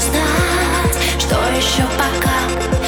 узнать, что еще пока.